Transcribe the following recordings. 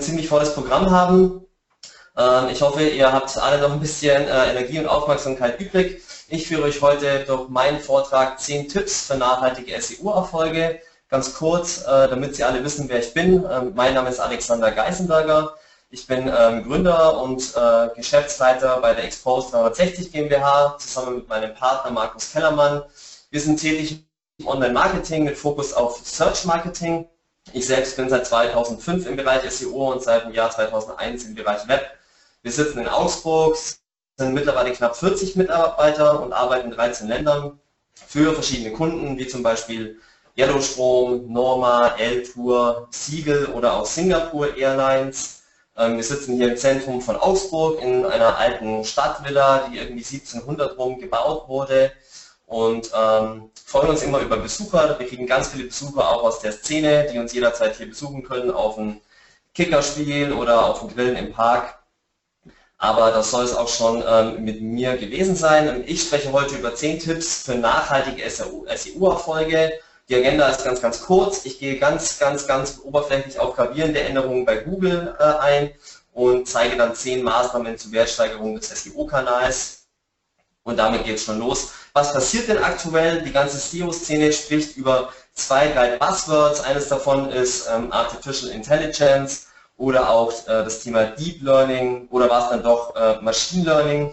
ziemlich volles Programm haben. Ähm, ich hoffe, ihr habt alle noch ein bisschen äh, Energie und Aufmerksamkeit übrig. Ich führe euch heute durch meinen Vortrag 10 Tipps für nachhaltige SEO-Erfolge. Ganz kurz, äh, damit Sie alle wissen, wer ich bin. Ähm, mein Name ist Alexander Geisenberger. Ich bin ähm, Gründer und äh, Geschäftsleiter bei der Expose 360 GmbH zusammen mit meinem Partner Markus Kellermann. Wir sind tätig im Online-Marketing mit Fokus auf Search-Marketing. Ich selbst bin seit 2005 im Bereich SEO und seit dem Jahr 2001 im Bereich Web. Wir sitzen in Augsburg, sind mittlerweile knapp 40 Mitarbeiter und arbeiten in 13 Ländern für verschiedene Kunden, wie zum Beispiel Yellowstrom, Norma, L-Tour, Siegel oder auch Singapore Airlines. Ähm, wir sitzen hier im Zentrum von Augsburg in einer alten Stadtvilla, die irgendwie 1700 rum gebaut wurde und ähm, freuen uns immer über Besucher. Wir kriegen ganz viele Besucher auch aus der Szene, die uns jederzeit hier besuchen können auf ein Kickerspiel oder auf ein Grillen im Park. Aber das soll es auch schon ähm, mit mir gewesen sein. Ich spreche heute über 10 Tipps für nachhaltige SEO-Erfolge. Die Agenda ist ganz, ganz kurz. Ich gehe ganz, ganz, ganz oberflächlich auf gravierende Änderungen bei Google äh, ein und zeige dann 10 Maßnahmen zur Wertsteigerung des SEO-Kanals. Und damit geht es schon los. Was passiert denn aktuell? Die ganze SEO-Szene spricht über zwei, drei Buzzwords. Eines davon ist ähm, Artificial Intelligence oder auch äh, das Thema Deep Learning oder war es dann doch äh, Machine Learning.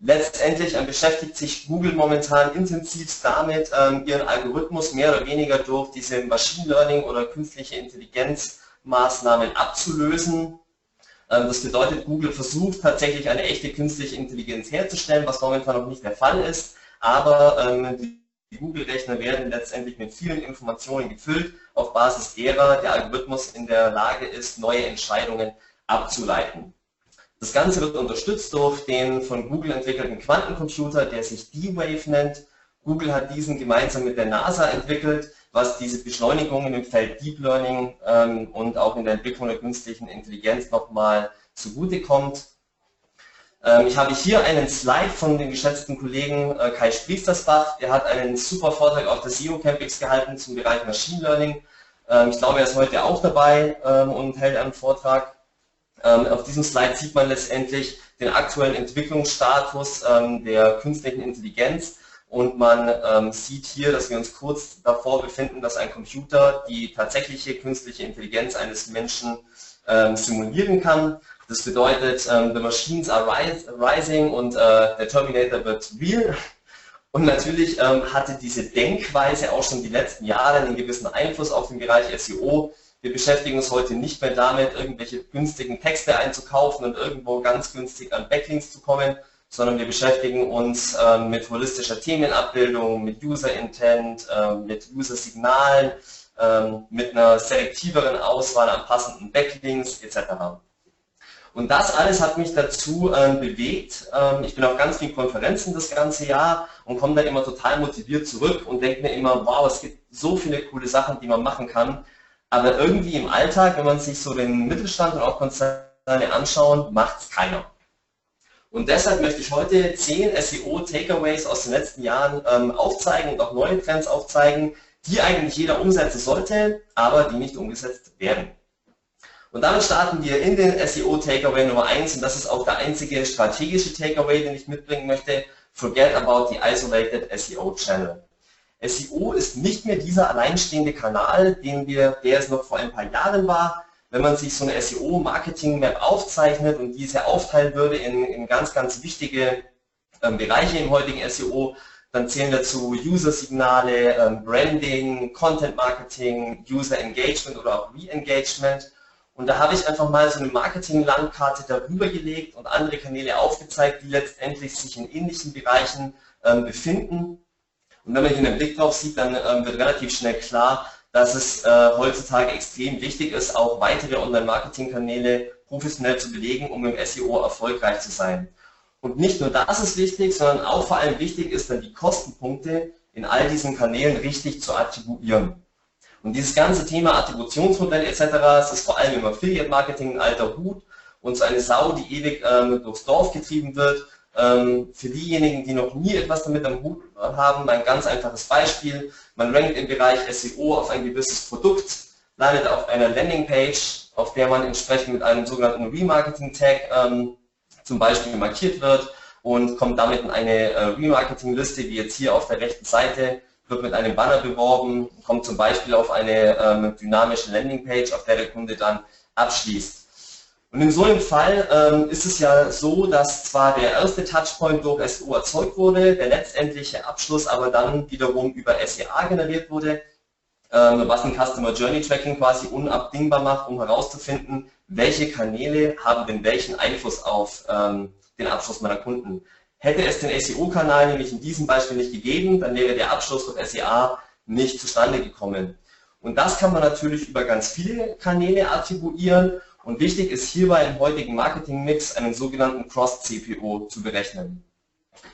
Letztendlich äh, beschäftigt sich Google momentan intensiv damit, ähm, ihren Algorithmus mehr oder weniger durch diese Machine Learning oder künstliche Intelligenz Maßnahmen abzulösen. Ähm, das bedeutet, Google versucht tatsächlich eine echte künstliche Intelligenz herzustellen, was momentan noch nicht der Fall ist, aber ähm, die Google-Rechner werden letztendlich mit vielen Informationen gefüllt, auf Basis derer der Algorithmus in der Lage ist, neue Entscheidungen abzuleiten. Das Ganze wird unterstützt durch den von Google entwickelten Quantencomputer, der sich D-Wave nennt. Google hat diesen gemeinsam mit der NASA entwickelt was diese Beschleunigungen im Feld Deep Learning ähm, und auch in der Entwicklung der künstlichen Intelligenz nochmal zugutekommt. Ähm, ich habe hier einen Slide von dem geschätzten Kollegen äh, Kai Spriestersbach. Der hat einen super Vortrag auf der SEO Campix gehalten zum Bereich Machine Learning. Ähm, ich glaube, er ist heute auch dabei ähm, und hält einen Vortrag. Ähm, auf diesem Slide sieht man letztendlich den aktuellen Entwicklungsstatus ähm, der künstlichen Intelligenz und man ähm, sieht hier, dass wir uns kurz davor befinden, dass ein Computer die tatsächliche künstliche Intelligenz eines Menschen ähm, simulieren kann. Das bedeutet, ähm, the machines are rising und äh, der Terminator wird real. Und natürlich ähm, hatte diese Denkweise auch schon die letzten Jahre einen gewissen Einfluss auf den Bereich SEO. Wir beschäftigen uns heute nicht mehr damit, irgendwelche günstigen Texte einzukaufen und irgendwo ganz günstig an Backlinks zu kommen, sondern wir beschäftigen uns ähm, mit holistischer Themenabbildung, mit User Intent, ähm, mit User Signalen, ähm, mit einer selektiveren Auswahl an passenden Backlinks etc. Und das alles hat mich dazu ähm, bewegt. Ähm, ich bin auf ganz vielen Konferenzen das ganze Jahr und komme dann immer total motiviert zurück und denke mir immer, wow, es gibt so viele coole Sachen, die man machen kann. Aber irgendwie im Alltag, wenn man sich so den Mittelstand und auch Konzerne anschaut, macht es keiner. Und deshalb möchte ich heute 10 SEO-Takeaways aus den letzten Jahren ähm, aufzeigen und auch neue Trends aufzeigen, die eigentlich jeder umsetzen sollte, aber die nicht umgesetzt werden. Und damit starten wir in den SEO-Takeaway Nummer 1 und das ist auch der einzige strategische Takeaway, den ich mitbringen möchte. Forget about the isolated SEO Channel. SEO ist nicht mehr dieser alleinstehende Kanal, den wir, der es noch vor ein paar Jahren war, wenn man sich so eine SEO-Marketing-Map aufzeichnet und diese aufteilen würde in, in ganz, ganz wichtige ähm, Bereiche im heutigen SEO, dann zählen dazu User-Signale, ähm, Branding, Content-Marketing, User-Engagement oder auch Re-Engagement. Und da habe ich einfach mal so eine Marketing-Landkarte darüber gelegt und andere Kanäle aufgezeigt, die letztendlich sich in ähnlichen Bereichen ähm, befinden. Und wenn man hier einen Blick drauf sieht, dann ähm, wird relativ schnell klar, dass es äh, heutzutage extrem wichtig ist, auch weitere Online-Marketing-Kanäle professionell zu belegen, um im SEO erfolgreich zu sein. Und nicht nur das ist wichtig, sondern auch vor allem wichtig ist dann die Kostenpunkte in all diesen Kanälen richtig zu attribuieren. Und dieses ganze Thema Attributionsmodell etc., das ist vor allem im Affiliate-Marketing ein alter Hut und so eine Sau, die ewig ähm, durchs Dorf getrieben wird für diejenigen, die noch nie etwas damit am Hut haben, ein ganz einfaches Beispiel. Man rankt im Bereich SEO auf ein gewisses Produkt, landet auf einer Landingpage, auf der man entsprechend mit einem sogenannten Remarketing-Tag ähm, zum Beispiel markiert wird und kommt damit in eine äh, Remarketing-Liste, wie jetzt hier auf der rechten Seite, wird mit einem Banner beworben, kommt zum Beispiel auf eine ähm, dynamische Landingpage, auf der der Kunde dann abschließt. Und in so einem Fall ähm, ist es ja so, dass zwar der erste Touchpoint durch SEO erzeugt wurde, der letztendliche Abschluss aber dann wiederum über SEA generiert wurde, ähm, was ein Customer Journey Tracking quasi unabdingbar macht, um herauszufinden, welche Kanäle haben denn welchen Einfluss auf ähm, den Abschluss meiner Kunden. Hätte es den SEO-Kanal nämlich in diesem Beispiel nicht gegeben, dann wäre der Abschluss durch SEA nicht zustande gekommen. Und das kann man natürlich über ganz viele Kanäle attribuieren und wichtig ist hierbei im heutigen Marketing-Mix einen sogenannten Cross-CPO zu berechnen.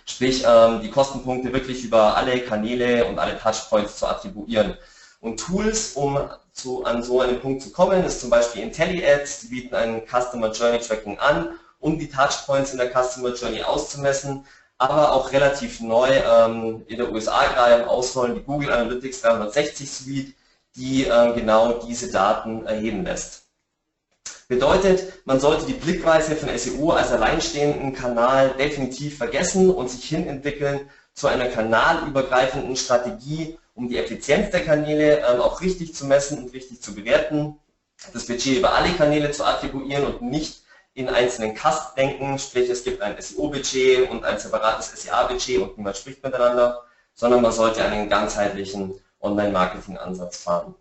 Sprich, ähm, die Kostenpunkte wirklich über alle Kanäle und alle Touchpoints zu attribuieren. Und Tools, um zu, an so einen Punkt zu kommen, ist zum Beispiel IntelliAds, die bieten ein Customer Journey Tracking an, um die Touchpoints in der Customer Journey auszumessen, aber auch relativ neu ähm, in der USA gerade im Ausrollen die Google Analytics 360 Suite, die äh, genau diese Daten erheben lässt. Bedeutet, man sollte die Blickweise von SEO als alleinstehenden Kanal definitiv vergessen und sich hin entwickeln zu einer kanalübergreifenden Strategie, um die Effizienz der Kanäle ähm, auch richtig zu messen und richtig zu bewerten, das Budget über alle Kanäle zu attribuieren und nicht in einzelnen Cast denken, sprich es gibt ein SEO-Budget und ein separates SEA-Budget und niemand spricht miteinander, sondern man sollte einen ganzheitlichen Online-Marketing-Ansatz fahren.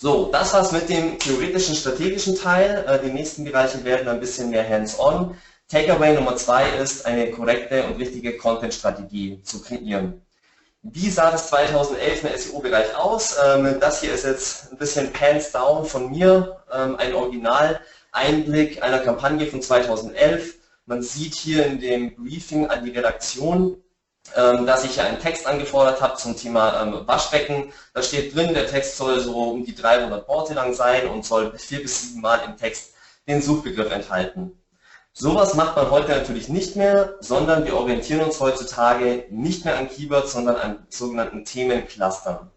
So, das war's mit dem theoretischen, strategischen Teil. Äh, die nächsten Bereiche werden ein bisschen mehr hands-on. Takeaway Nummer zwei ist, eine korrekte und richtige Content-Strategie zu kreieren. Wie sah das 2011 im SEO-Bereich aus? Ähm, das hier ist jetzt ein bisschen pants down von mir, ähm, ein Original-Einblick einer Kampagne von 2011. Man sieht hier in dem Briefing an die Redaktion, dass ich einen Text angefordert habe zum Thema ähm, Waschbecken. Da steht drin, der Text soll so um die 300 Worte lang sein und soll vier bis sieben Mal im Text den Suchbegriff enthalten. Sowas macht man heute natürlich nicht mehr, sondern wir orientieren uns heutzutage nicht mehr an Keywords, sondern an sogenannten Themenclustern.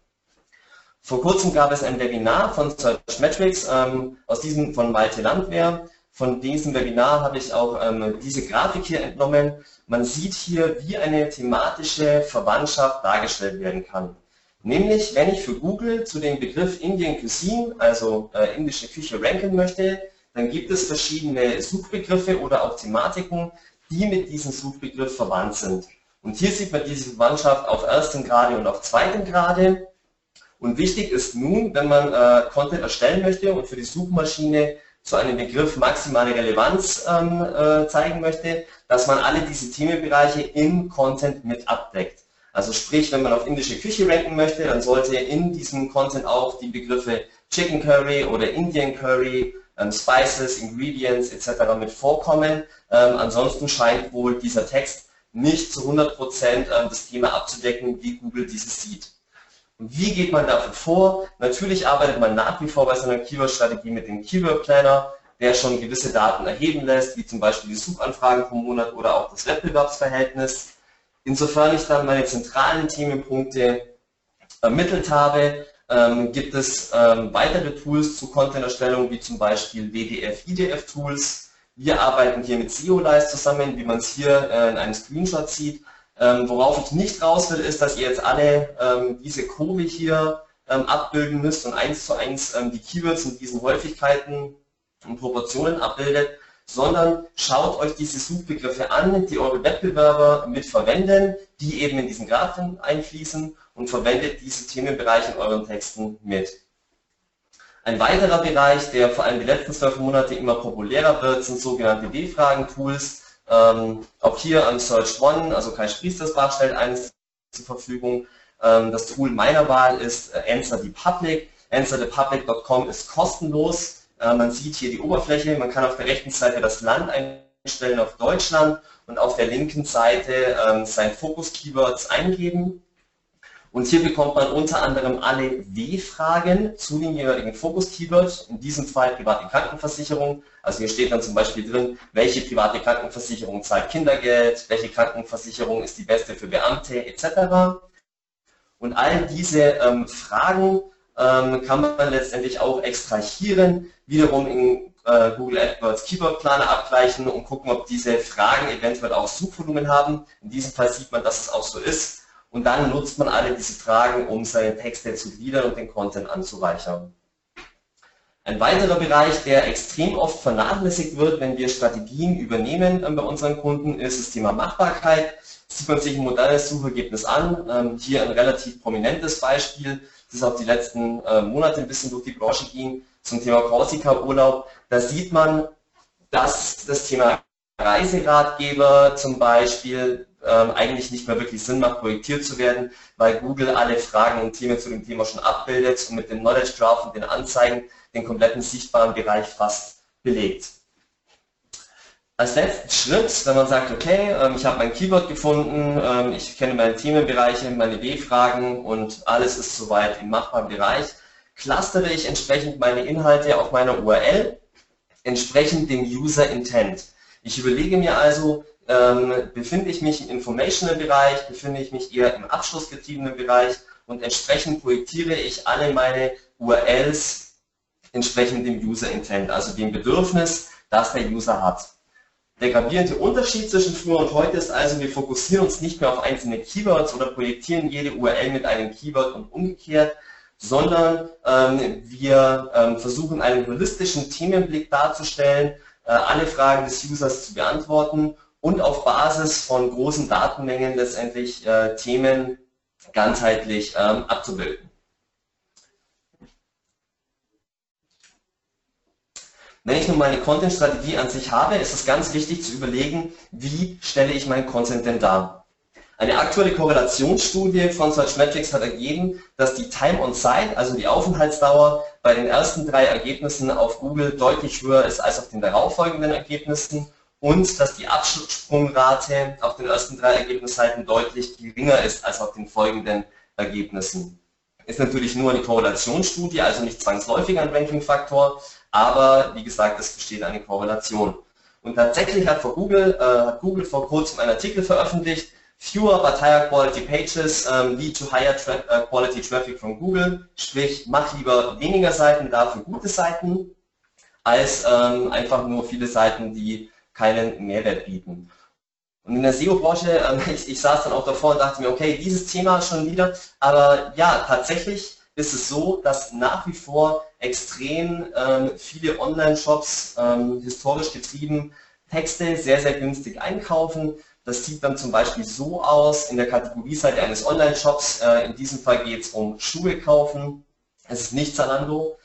Vor kurzem gab es ein Webinar von Searchmetrics ähm, aus diesem von Malte Landwehr. Von diesem Webinar habe ich auch ähm, diese Grafik hier entnommen. Man sieht hier, wie eine thematische Verwandtschaft dargestellt werden kann. Nämlich, wenn ich für Google zu dem Begriff Indian Cuisine, also äh, indische Küche, ranken möchte, dann gibt es verschiedene Suchbegriffe oder auch Thematiken, die mit diesem Suchbegriff verwandt sind. Und hier sieht man diese Verwandtschaft auf erstem Grade und auf zweitem Grade. Und wichtig ist nun, wenn man äh, Content erstellen möchte und für die Suchmaschine zu einem Begriff maximale Relevanz ähm, äh, zeigen möchte, dass man alle diese Themenbereiche im Content mit abdeckt. Also sprich, wenn man auf indische Küche ranken möchte, dann sollte in diesem Content auch die Begriffe Chicken Curry oder Indian Curry, ähm, Spices, Ingredients etc. mit vorkommen. Ähm, ansonsten scheint wohl dieser Text nicht zu 100% ähm, das Thema abzudecken, wie Google dieses sieht. Wie geht man dafür vor? Natürlich arbeitet man nach wie vor bei seiner Keyword-Strategie mit dem Keyword Planner, der schon gewisse Daten erheben lässt, wie zum Beispiel die Suchanfragen pro Monat oder auch das Wettbewerbsverhältnis. Insofern ich dann meine zentralen Themenpunkte ermittelt habe, ähm, gibt es ähm, weitere Tools zur Content-Erstellung, wie zum Beispiel WDF, IDF-Tools. Wir arbeiten hier mit SEOLize zusammen, wie man es hier äh, in einem Screenshot sieht. Ähm, worauf ich nicht raus will, ist, dass ihr jetzt alle ähm, diese Kurve hier ähm, abbilden müsst und eins zu eins ähm, die Keywords in diesen Häufigkeiten und Proportionen abbildet, sondern schaut euch diese Suchbegriffe an, die eure Wettbewerber mit verwenden, die eben in diesen Graphen einfließen und verwendet diese Themenbereiche in euren Texten mit. Ein weiterer Bereich, der vor allem die letzten zwölf Monate immer populärer wird, sind sogenannte W-Fragen-Tools. Ähm, auch hier an Search One, also Kai Spriestersbach stellt eines zur Verfügung. Ähm, das Tool meiner Wahl ist äh, Answer the Public. AnswerThePublic.com ist kostenlos. Äh, man sieht hier die Oberfläche. Man kann auf der rechten Seite das Land einstellen auf Deutschland und auf der linken Seite ähm, sein Fokus-Keywords eingeben. Und hier bekommt man unter anderem alle W-Fragen zu dem jeweiligen Fokus-Keyword, in diesem Fall private Krankenversicherung. Also hier steht dann zum Beispiel drin, welche private Krankenversicherung zahlt Kindergeld, welche Krankenversicherung ist die beste für Beamte etc. Und all diese ähm, Fragen ähm, kann man letztendlich auch extrahieren, wiederum in äh, Google AdWords Keyword Planer abgleichen und gucken, ob diese Fragen eventuell auch Suchvolumen haben. In diesem Fall sieht man, dass es auch so ist. Und dann nutzt man alle diese Fragen, um seine Texte zu gliedern und den Content anzureichern. Ein weiterer Bereich, der extrem oft vernachlässigt wird, wenn wir Strategien übernehmen ähm, bei unseren Kunden, ist das Thema Machbarkeit. Sieht man sich ein modernes Suchergebnis an. Ähm, hier ein relativ prominentes Beispiel, das auch die letzten äh, Monate ein bisschen durch die Branche ging, zum Thema Korsika-Urlaub. Da sieht man, dass das Thema Reiseratgeber zum Beispiel ähm, eigentlich nicht mehr wirklich Sinn macht, projektiert zu werden, weil Google alle Fragen und Themen zu dem Thema schon abbildet und mit dem Knowledge Graph und den Anzeigen den kompletten sichtbaren Bereich fast belegt. Als letzten Schritt, wenn man sagt, okay, ähm, ich habe mein Keyword gefunden, ähm, ich kenne meine Themenbereiche, meine W-Fragen und alles ist soweit im machbaren Bereich, clustere ich entsprechend meine Inhalte auf meiner URL entsprechend dem User Intent. Ich überlege mir also, ähm, befinde ich mich im Informational Bereich, befinde ich mich eher im abschlussgetriebenen Bereich und entsprechend projektiere ich alle meine URLs entsprechend dem User Intent, also dem Bedürfnis, das der User hat. Der gravierende Unterschied zwischen früher und heute ist also, wir fokussieren uns nicht mehr auf einzelne Keywords oder projektieren jede URL mit einem Keyword und umgekehrt, sondern ähm, wir ähm, versuchen einen holistischen Themenblick darzustellen, äh, alle Fragen des Users zu beantworten und auf Basis von großen Datenmengen letztendlich äh, Themen ganzheitlich ähm, abzubilden. Wenn ich nun meine Content-Strategie an sich habe, ist es ganz wichtig zu überlegen, wie stelle ich meinen Content denn dar. Eine aktuelle Korrelationsstudie von Searchmetrics hat ergeben, dass die Time on Site, also die Aufenthaltsdauer, bei den ersten drei Ergebnissen auf Google deutlich höher ist als auf den darauffolgenden Ergebnissen und dass die Absprungrate auf den ersten drei Ergebnisseiten deutlich geringer ist als auf den folgenden Ergebnissen. Ist natürlich nur eine Korrelationsstudie, also nicht zwangsläufig ein Ranking-Faktor, aber wie gesagt, es besteht eine Korrelation. Und tatsächlich hat, Google, äh, hat Google vor kurzem einen Artikel veröffentlicht, Fewer but higher quality pages um, lead to higher tra uh, quality traffic from Google, sprich mach lieber weniger Seiten, dafür gute Seiten, als ähm, einfach nur viele Seiten, die keinen Mehrwert bieten. Und in der SEO-Branche, ähm, ich, ich saß dann auch davor und dachte mir, okay, dieses Thema schon wieder, aber ja, tatsächlich ist es so, dass nach wie vor extrem ähm, viele Online-Shops, ähm, historisch getrieben, Texte sehr, sehr günstig einkaufen. Das sieht dann zum Beispiel so aus in der Kategorieseite eines Online-Shops. Äh, in diesem Fall geht es um Schuhe kaufen. Es ist nicht Zalando.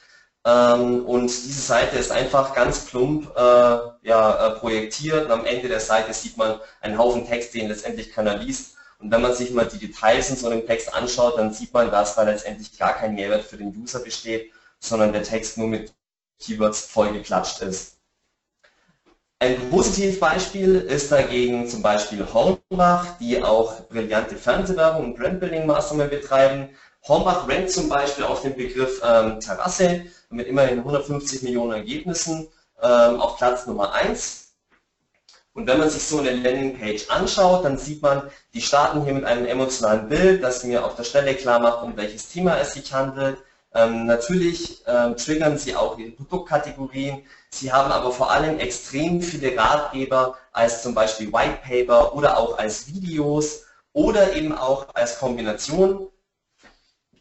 Ähm, und diese Seite ist einfach ganz plump äh, ja, äh, projektiert und am Ende der Seite sieht man einen Haufen Text, den letztendlich keiner liest. Und wenn man sich mal die Details in so einem Text anschaut, dann sieht man, dass da letztendlich gar kein Mehrwert für den User besteht, sondern der Text nur mit Keywords vollgeklatscht ist. Ein positives Beispiel ist dagegen zum Beispiel Hornbach, die auch brillante Fernsehwerbung und Brandbuilding-Maßnahmen betreiben. Hornbach rankt zum Beispiel auf den Begriff ähm, Terrasse mit immerhin 150 Millionen Ergebnissen ähm, auf Platz Nummer 1. Und wenn man sich so eine Landingpage anschaut, dann sieht man, die starten hier mit einem emotionalen Bild, das mir auf der Stelle klar macht, um welches Thema es sich handelt. Ähm, natürlich ähm, triggern sie auch ihre Produktkategorien, sie haben aber vor allem extrem viele Ratgeber als zum Beispiel White Paper oder auch als Videos oder eben auch als Kombination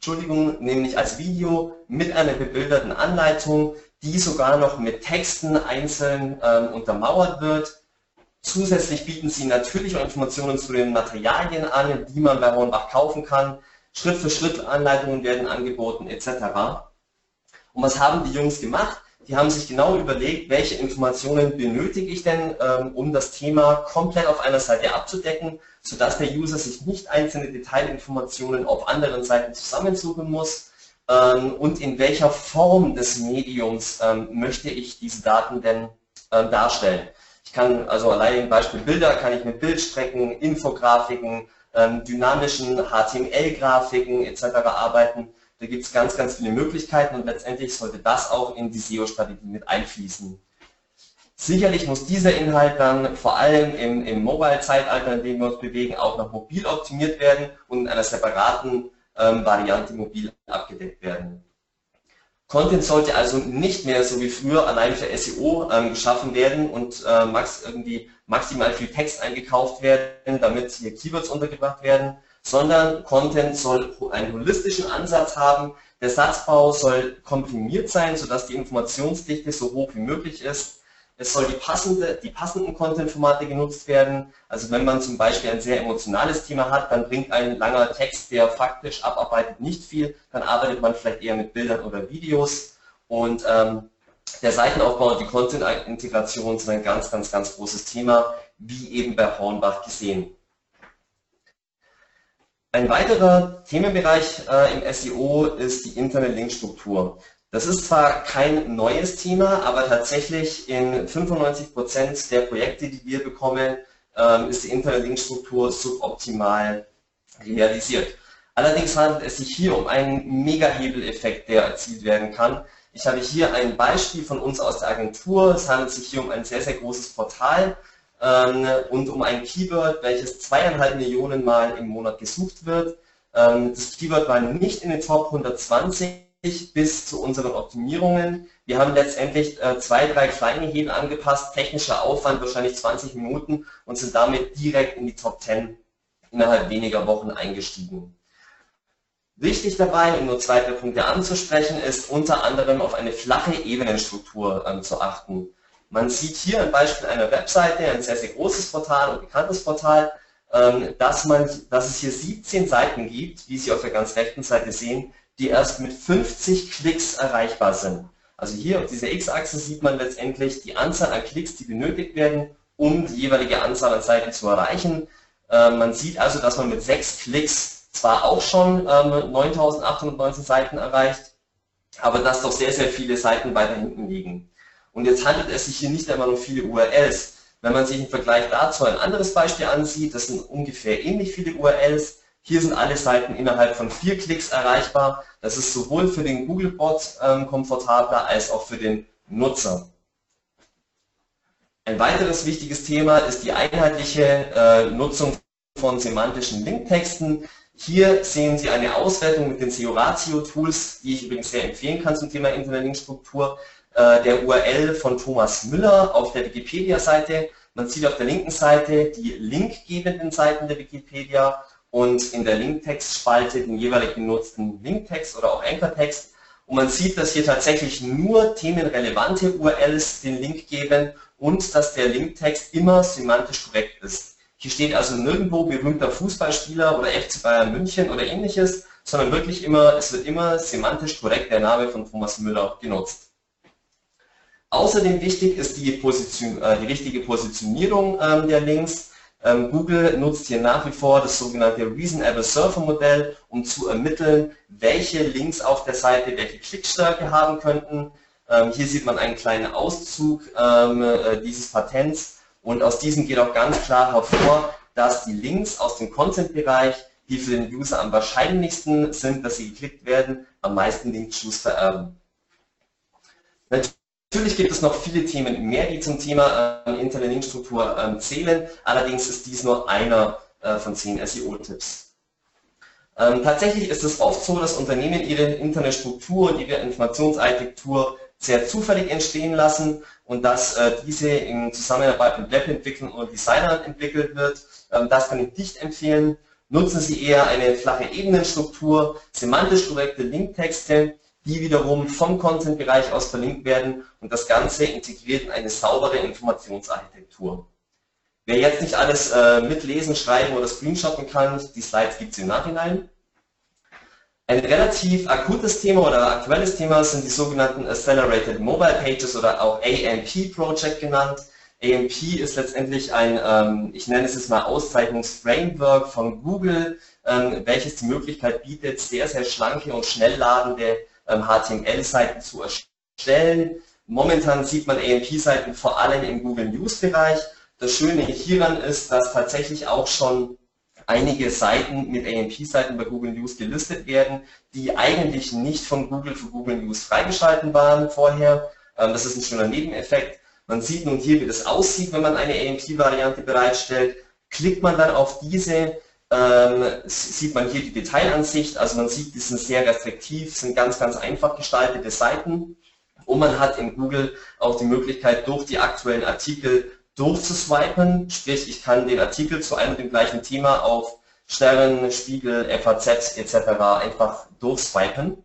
Entschuldigung, nämlich als Video mit einer bebilderten Anleitung, die sogar noch mit Texten einzeln ähm, untermauert wird. Zusätzlich bieten sie natürlich auch Informationen zu den Materialien an, die man bei Hornbach kaufen kann. Schritt für Schritt Anleitungen werden angeboten etc. Und was haben die Jungs gemacht? Die haben sich genau überlegt, welche Informationen benötige ich denn, ähm, um das Thema komplett auf einer Seite abzudecken, sodass der User sich nicht einzelne Detailinformationen auf anderen Seiten zusammensuchen muss ähm, und in welcher Form des Mediums ähm, möchte ich diese Daten denn darstellen. Ich kann also allein im Beispiel Bilder kann ich mit Bildstrecken, Infografiken, dynamischen HTML-Grafiken etc. arbeiten da gibt es ganz, ganz viele Möglichkeiten und letztendlich sollte das auch in die SEO-Strategie mit einfließen. Sicherlich muss dieser Inhalt dann vor allem im, im Mobile-Zeitalter, in dem wir uns bewegen, auch noch mobil optimiert werden und in einer separaten ähm, Variante mobil abgedeckt werden. Content sollte also nicht mehr so wie früher allein für SEO ähm, geschaffen werden und äh, max irgendwie maximal viel Text eingekauft werden, damit hier Keywords untergebracht werden, sondern Content soll einen holistischen Ansatz haben. Der Satzbau soll komprimiert sein, sodass die Informationsdichte so hoch wie möglich ist. Es soll die, passende, die passenden Content-Formate genutzt werden. Also wenn man zum Beispiel ein sehr emotionales Thema hat, dann bringt ein langer Text, der faktisch abarbeitet, nicht viel. Dann arbeitet man vielleicht eher mit Bildern oder Videos. Und ähm, der Seitenaufbau und die Content-Integration sind ein ganz, ganz, ganz großes Thema, wie eben bei Hornbach gesehen. Ein weiterer Themenbereich äh, im SEO ist die interne Linkstruktur. Das ist zwar kein neues Thema, aber tatsächlich in 95% der Projekte, die wir bekommen, ähm, ist die interne Linkstruktur suboptimal realisiert. Allerdings handelt es sich hier um einen Mega-Hebeleffekt, der erzielt werden kann. Ich habe hier ein Beispiel von uns aus der Agentur. Es handelt sich hier um ein sehr, sehr großes Portal und um ein Keyword, welches zweieinhalb Millionen Mal im Monat gesucht wird. Ähm, das Keyword war nicht in den Top 120 bis zu unseren Optimierungen. Wir haben letztendlich äh, zwei, drei kleine Hebel angepasst, technischer Aufwand wahrscheinlich 20 Minuten und sind damit direkt in die Top 10 innerhalb weniger Wochen eingestiegen. Wichtig dabei, um nur zwei, drei Punkte anzusprechen, ist unter anderem auf eine flache Ebenenstruktur ähm, zu achten. Man sieht hier ein Beispiel einer Webseite, ein sehr, sehr großes Portal und bekanntes Portal, ähm, dass, man, dass es hier 17 Seiten gibt, wie Sie auf der ganz rechten Seite sehen, die erst mit 50 Klicks erreichbar sind. Also hier auf dieser X-Achse sieht man letztendlich die Anzahl an Klicks, die benötigt werden, um die jeweilige Anzahl an Seiten zu erreichen. Ähm, man sieht also, dass man mit 6 Klicks zwar auch schon ähm, 9819 Seiten erreicht, aber dass doch sehr, sehr viele Seiten weiter hinten liegen. Und jetzt handelt es sich hier nicht einmal um viele URLs. Wenn man sich im Vergleich dazu ein anderes Beispiel ansieht, das sind ungefähr ähnlich viele URLs, hier sind alle Seiten innerhalb von vier Klicks erreichbar. Das ist sowohl für den Googlebot ähm, komfortabler als auch für den Nutzer. Ein weiteres wichtiges Thema ist die einheitliche äh, Nutzung von semantischen Linktexten. Hier sehen Sie eine Auswertung mit den SEO-Ratio-Tools, die ich übrigens sehr empfehlen kann zum Thema Internet-Linkstruktur, äh, der URL von Thomas Müller auf der Wikipedia-Seite. Man sieht auf der linken Seite die linkgebenden Seiten der Wikipedia und in der Linktext-Spalte den jeweilig genutzten Linktext oder auch Anchor-Text. Und man sieht, dass hier tatsächlich nur themenrelevante URLs den Link geben und dass der Linktext immer semantisch korrekt ist. Hier steht also nirgendwo berühmter Fußballspieler oder FC Bayern München oder ähnliches, sondern wirklich immer, es wird immer semantisch korrekt der Name von Thomas Müller genutzt. Außerdem wichtig ist die, Position, äh, die richtige Positionierung ähm, der Links. Ähm, Google nutzt hier nach wie vor das sogenannte Reasonable Surfer Modell, um zu ermitteln, welche Links auf der Seite welche Klickstärke haben könnten. Ähm, hier sieht man einen kleinen Auszug ähm, äh, dieses Patents und aus diesem geht auch ganz klar hervor, dass die Links aus dem Content-Bereich, die für den User am wahrscheinlichsten sind, dass sie geklickt werden, am meisten Link-Juice vererben. Natürlich gibt es noch viele Themen mehr, die zum Thema äh, interne Linkstruktur äh, zählen. Allerdings ist dies nur einer äh, von zehn SEO-Tipps. Ähm, tatsächlich ist es oft so, dass Unternehmen ihre interne Struktur und ihre Informationsarchitektur sehr zufällig entstehen lassen und dass äh, diese in Zusammenarbeit mit Webentwicklern oder Designern entwickelt wird. Ähm, das kann ich nicht empfehlen. Nutzen Sie eher eine flache Ebenenstruktur, semantisch korrekte Linktexte, die wiederum vom Content-Bereich aus verlinkt werden und das Ganze integriert in eine saubere Informationsarchitektur. Wer jetzt nicht alles äh, mitlesen, schreiben oder screenshotten kann, die Slides gibt es im Nachhinein. Ein relativ akutes Thema oder aktuelles Thema sind die sogenannten Accelerated Mobile Pages oder auch AMP Project genannt. AMP ist letztendlich ein, ähm, ich nenne es jetzt mal Auszeichnungsframework von Google, ähm, welches die Möglichkeit bietet, sehr, sehr schlanke und schnell ladende HTML-Seiten ähm, zu erstellen. Momentan sieht man AMP-Seiten vor allem im Google News-Bereich. Das Schöne hieran ist, dass tatsächlich auch schon einige Seiten mit AMP-Seiten bei Google News gelistet werden, die eigentlich nicht von Google für Google News freigeschalten waren vorher. Ähm, das ist ein schöner Nebeneffekt. Man sieht nun hier, wie das aussieht, wenn man eine AMP-Variante bereitstellt. Klickt man dann auf diese, ähm, sieht man hier die Detailansicht, also man sieht, die sind sehr restriktiv, sind ganz, ganz einfach gestaltete Seiten und man hat in Google auch die Möglichkeit, durch die aktuellen Artikel durchzuswipen, sprich ich kann den Artikel zu einem und dem gleichen Thema auf Stern, Spiegel, FAZ etc. einfach durchswipen.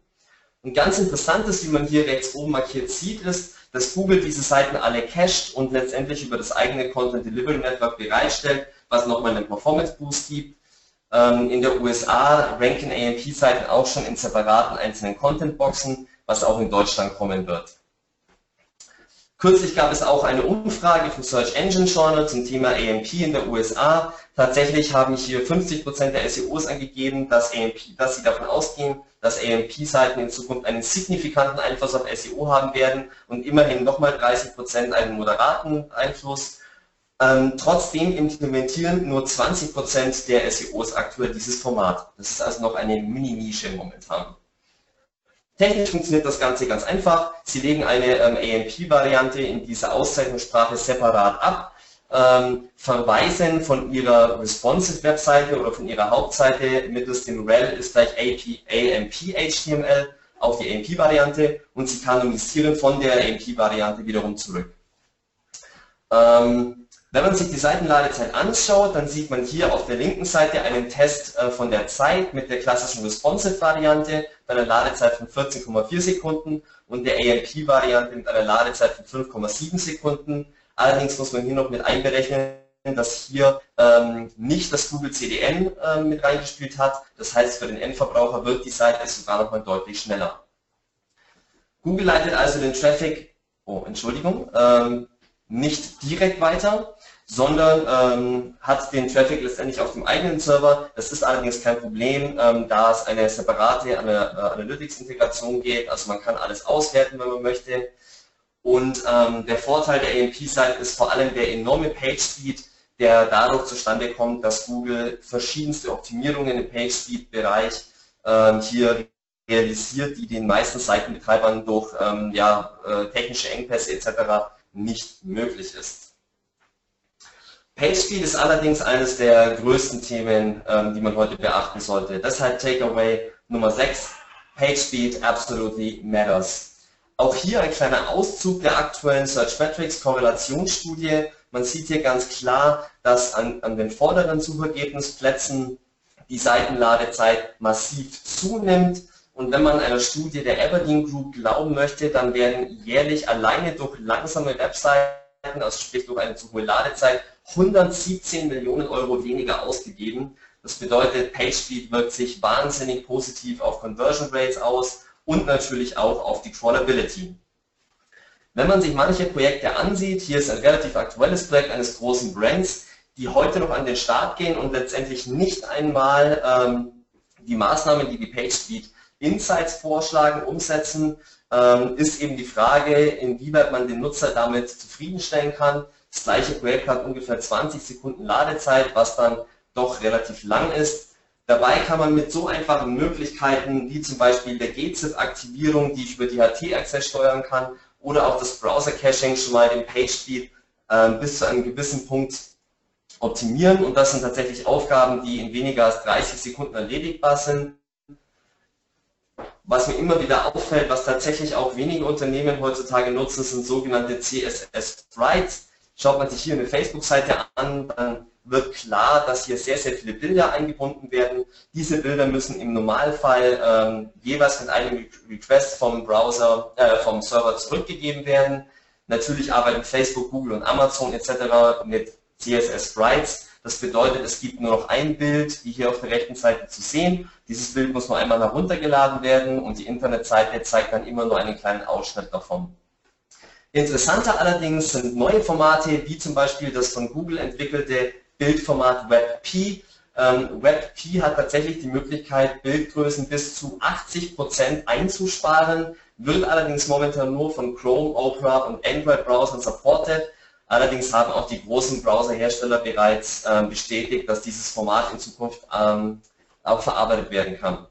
Und ganz interessant ist, wie man hier rechts oben markiert sieht, ist, dass Google diese Seiten alle cached und letztendlich über das eigene Content Delivery Network bereitstellt, was nochmal einen Performance Boost gibt. Ähm, in der USA ranken AMP-Seiten auch schon in separaten einzelnen Content-Boxen, was auch in Deutschland kommen wird. Kürzlich gab es auch eine Umfrage vom Search Engine Journal zum Thema AMP in der USA. Tatsächlich haben hier 50% der SEOs angegeben, dass, AMP, dass sie davon ausgehen, dass AMP-Seiten in Zukunft einen signifikanten Einfluss auf SEO haben werden und immerhin nochmal 30% einen moderaten Einfluss. Ähm, trotzdem implementieren nur 20% der SEOs aktuell dieses Format. Das ist also noch eine Mini-Nische momentan. Technisch funktioniert das Ganze ganz einfach. Sie legen eine ähm, AMP-Variante in dieser Auszeichnungssprache separat ab, ähm, verweisen von Ihrer Responsive-Webseite oder von Ihrer Hauptseite mittels dem rel ist gleich AMP-HTML auf die AMP-Variante und Sie kanonisieren von der AMP-Variante wiederum zurück. Ähm, wenn man sich die Seitenladezeit anschaut, dann sieht man hier auf der linken Seite einen Test äh, von der Zeit mit der klassischen Responsive-Variante bei einer Ladezeit von 14,4 Sekunden und der AMP-Variante mit einer Ladezeit von 5,7 Sekunden. Allerdings muss man hier noch mit einberechnen, dass hier ähm, nicht das Google CDN äh, mit reingespielt hat. Das heißt, für den Endverbraucher wird die Seite sogar noch mal deutlich schneller. Google leitet also den Traffic, oh Entschuldigung, ähm, nicht direkt weiter, sondern ähm, hat den Traffic letztendlich auf dem eigenen Server. Das ist allerdings kein Problem, ähm, da es eine separate eine, äh, Analytics-Integration geht. Also man kann alles auswerten, wenn man möchte. Und ähm, der Vorteil der AMP-Seite ist vor allem der enorme Page-Speed, der dadurch zustande kommt, dass Google verschiedenste Optimierungen im Page-Speed-Bereich ähm, hier realisiert, die den meisten Seitenbetreibern durch ähm, ja, äh, technische Engpässe etc nicht möglich ist. PageSpeed ist allerdings eines der größten Themen, ähm, die man heute beachten sollte. Deshalb Takeaway Nummer 6, PageSpeed absolutely matters. Auch hier ein kleiner Auszug der aktuellen Search Metrics Korrelationsstudie. Man sieht hier ganz klar, dass an, an den vorderen Suchergebnisplätzen die Seitenladezeit massiv zunimmt und wenn man einer Studie der Aberdeen Group glauben möchte, dann werden jährlich alleine durch langsame Webseiten, also sprich durch eine zu hohe Ladezeit, 117 Millionen Euro weniger ausgegeben. Das bedeutet, PageSpeed wirkt sich wahnsinnig positiv auf Conversion Rates aus und natürlich auch auf die Crawlability. Wenn man sich manche Projekte ansieht, hier ist ein relativ aktuelles Projekt eines großen Brands, die heute noch an den Start gehen und letztendlich nicht einmal ähm, die Maßnahmen, die die PageSpeed Insights vorschlagen, umsetzen, ist eben die Frage, inwieweit man den Nutzer damit zufriedenstellen kann. Das gleiche Projekt hat ungefähr 20 Sekunden Ladezeit, was dann doch relativ lang ist. Dabei kann man mit so einfachen Möglichkeiten wie zum Beispiel der GZIP-Aktivierung, die ich über die HT-Access steuern kann, oder auch das Browser-Caching schon mal den Page-Speed äh, bis zu einem gewissen Punkt optimieren. Und das sind tatsächlich Aufgaben, die in weniger als 30 Sekunden erledigbar sind was mir immer wieder auffällt, was tatsächlich auch wenige Unternehmen heutzutage nutzen, sind sogenannte CSS-Sprites. Schaut man sich hier eine Facebook-Seite an, dann wird klar, dass hier sehr, sehr viele Bilder eingebunden werden. Diese Bilder müssen im Normalfall ähm, jeweils mit einem Request vom Browser, äh, vom Server zurückgegeben werden. Natürlich arbeiten Facebook, Google und Amazon etc. mit CSS-Sprites. Das bedeutet, es gibt nur noch ein Bild, wie hier auf der rechten Seite zu sehen. Dieses Bild muss nur einmal heruntergeladen werden und die Internetseite zeigt dann immer nur einen kleinen Ausschnitt davon. Interessanter allerdings sind neue Formate, wie zum Beispiel das von Google entwickelte Bildformat WebP. Ähm, WebP hat tatsächlich die Möglichkeit, Bildgrößen bis zu 80% einzusparen, wird allerdings momentan nur von Chrome, Opera und Android-Browsern supported. Allerdings haben auch die großen Browserhersteller bereits ähm, bestätigt, dass dieses Format in Zukunft ähm, auch verarbeitet werden kann.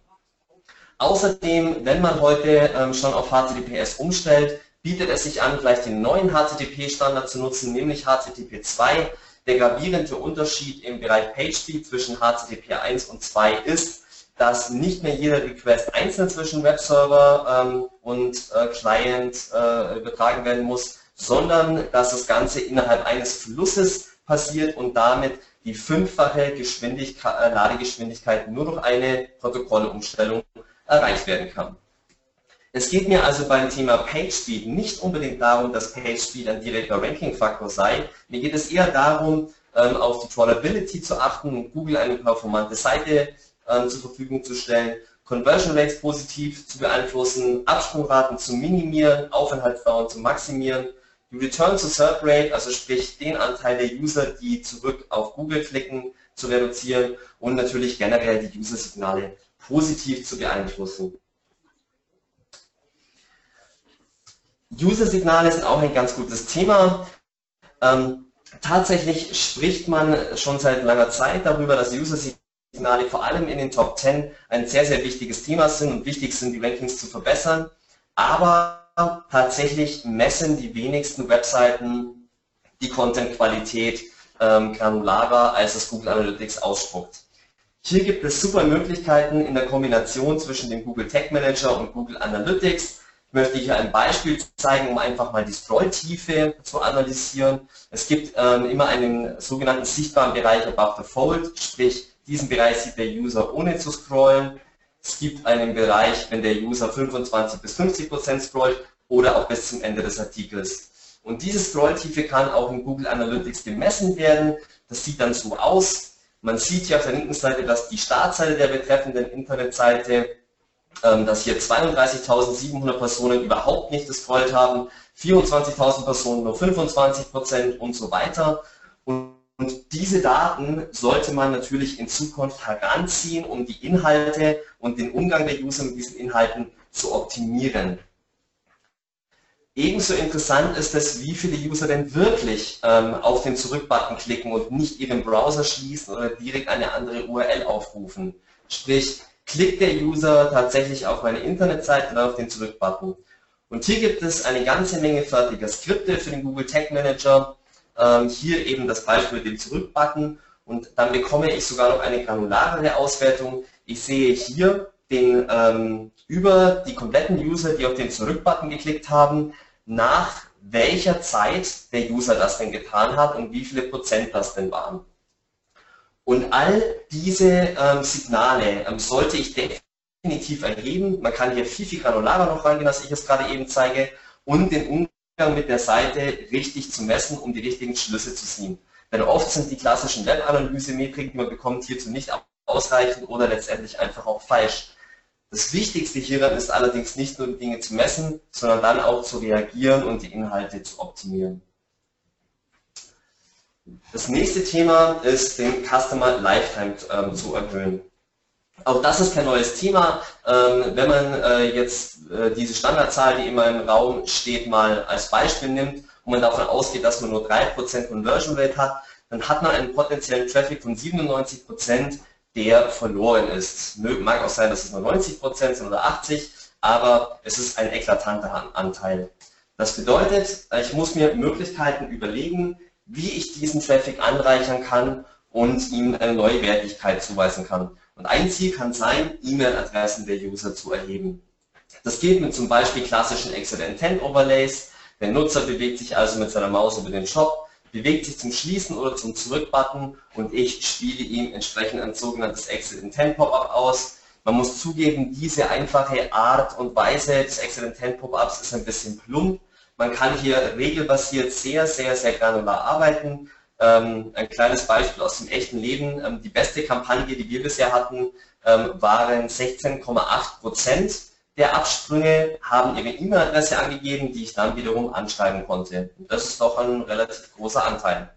Außerdem, wenn man heute ähm, schon auf HTTPS umstellt, bietet es sich an, gleich den neuen HTTP-Standard zu nutzen, nämlich HTTP 2. der gravierende Unterschied im Bereich PageSpeed zwischen HTTP 1 und 2 ist, dass nicht mehr jeder Request einzeln zwischen Webserver ähm, und äh, Client äh, übertragen werden muss, sondern dass das Ganze innerhalb eines Flusses passiert und damit die fünffache Geschwindigkeit, äh, Ladegeschwindigkeit nur durch eine Protokollumstellung erreicht werden kann. Es geht mir also beim Thema PageSpeed nicht unbedingt darum, dass PageSpeed ein direkter Ranking-Faktor sei. Mir geht es eher darum, ähm, auf die Crawlability zu achten und Google eine performante Seite ähm, zur Verfügung zu stellen, Conversion Rates positiv zu beeinflussen, Absprungraten zu minimieren, Aufenthaltsdauern zu maximieren, die Return to Serve Rate, also sprich den Anteil der User, die zurück auf Google klicken, zu reduzieren und natürlich generell die User-Signale positiv zu beeinflussen. User-Signale sind auch ein ganz gutes Thema. Ähm, tatsächlich spricht man schon seit langer Zeit darüber, dass User-Signale vor allem in den Top 10 ein sehr, sehr wichtiges Thema sind und wichtig sind, die Rankings zu verbessern. Aber tatsächlich messen die wenigsten Webseiten die Content-Qualität ähm, granularer, als es Google Analytics ausspuckt. Hier gibt es super Möglichkeiten in der Kombination zwischen dem Google Tag Manager und Google Analytics, ich möchte hier ein Beispiel zeigen, um einfach mal die Scrolltiefe zu analysieren. Es gibt ähm, immer einen sogenannten sichtbaren Bereich above the fold, sprich diesen Bereich sieht der User ohne zu scrollen. Es gibt einen Bereich, wenn der User 25 bis 50 Prozent scrollt oder auch bis zum Ende des Artikels. Und diese Scrolltiefe kann auch in Google Analytics gemessen werden. Das sieht dann so aus. Man sieht hier auf der linken Seite, dass die Startseite der betreffenden Internetseite ähm, dass hier 32.700 Personen überhaupt nicht gescrollt haben, 24.000 Personen nur 25 Prozent und so weiter. Und diese Daten sollte man natürlich in Zukunft heranziehen, um die Inhalte und den Umgang der User mit diesen Inhalten zu optimieren. Ebenso interessant ist es, wie viele User denn wirklich ähm, auf den Zurück-Button klicken und nicht ihren Browser schließen oder direkt eine andere URL aufrufen. Sprich, klickt der User tatsächlich auf meine Internetseite oder auf den Zurück-Button. Und hier gibt es eine ganze Menge fertiger Skripte für den Google Tag Manager. Ähm, hier eben das Beispiel mit dem Zurück-Button und dann bekomme ich sogar noch eine granularere Auswertung. Ich sehe hier den, ähm, über die kompletten User, die auf den Zurück-Button geklickt haben, nach welcher Zeit der User das denn getan hat und wie viele Prozent das denn waren. Und all diese ähm, Signale ähm, sollte ich definitiv erheben. Man kann hier viel, viel granularer noch rangehen, als ich es gerade eben zeige, und den Umgang mit der Seite richtig zu messen, um die richtigen Schlüsse zu ziehen. Denn oft sind die klassischen Webanalyse-Metriken, die man bekommt, hierzu nicht ausreichend oder letztendlich einfach auch falsch. Das Wichtigste hieran ist allerdings nicht nur die Dinge zu messen, sondern dann auch zu reagieren und die Inhalte zu optimieren. Das nächste Thema ist, den Customer Lifetime ähm, zu erhöhen. Auch das ist kein neues Thema. Ähm, wenn man äh, jetzt äh, diese Standardzahl, die immer im Raum steht, mal als Beispiel nimmt und man davon ausgeht, dass man nur 3% Conversion Rate hat, dann hat man einen potenziellen Traffic von 97%, der verloren ist. Mag auch sein, dass es nur 90% sind oder 80%, aber es ist ein eklatanter Anteil. Das bedeutet, ich muss mir Möglichkeiten überlegen, wie ich diesen Traffic anreichern kann und ihm eine neue Wertigkeit zuweisen kann. Und ein Ziel kann sein, E-Mail-Adressen der User zu erheben. Das geht mit zum Beispiel klassischen Exit Intent Overlays. Der Nutzer bewegt sich also mit seiner Maus über den Shop, bewegt sich zum Schließen oder zum Zurück-Button und ich spiele ihm entsprechend ein sogenanntes Exit Intent Pop-up aus. Man muss zugeben, diese einfache Art und Weise des Exit Intent Pop-ups ist ein bisschen plump, man kann hier regelbasiert sehr, sehr, sehr granular arbeiten. Ähm, ein kleines Beispiel aus dem echten Leben. Ähm, die beste Kampagne, die wir bisher hatten, ähm, waren 16,8 Prozent der Absprünge haben ihre E-Mail-Adresse angegeben, die ich dann wiederum anschreiben konnte. Das ist doch ein relativ großer Anteil.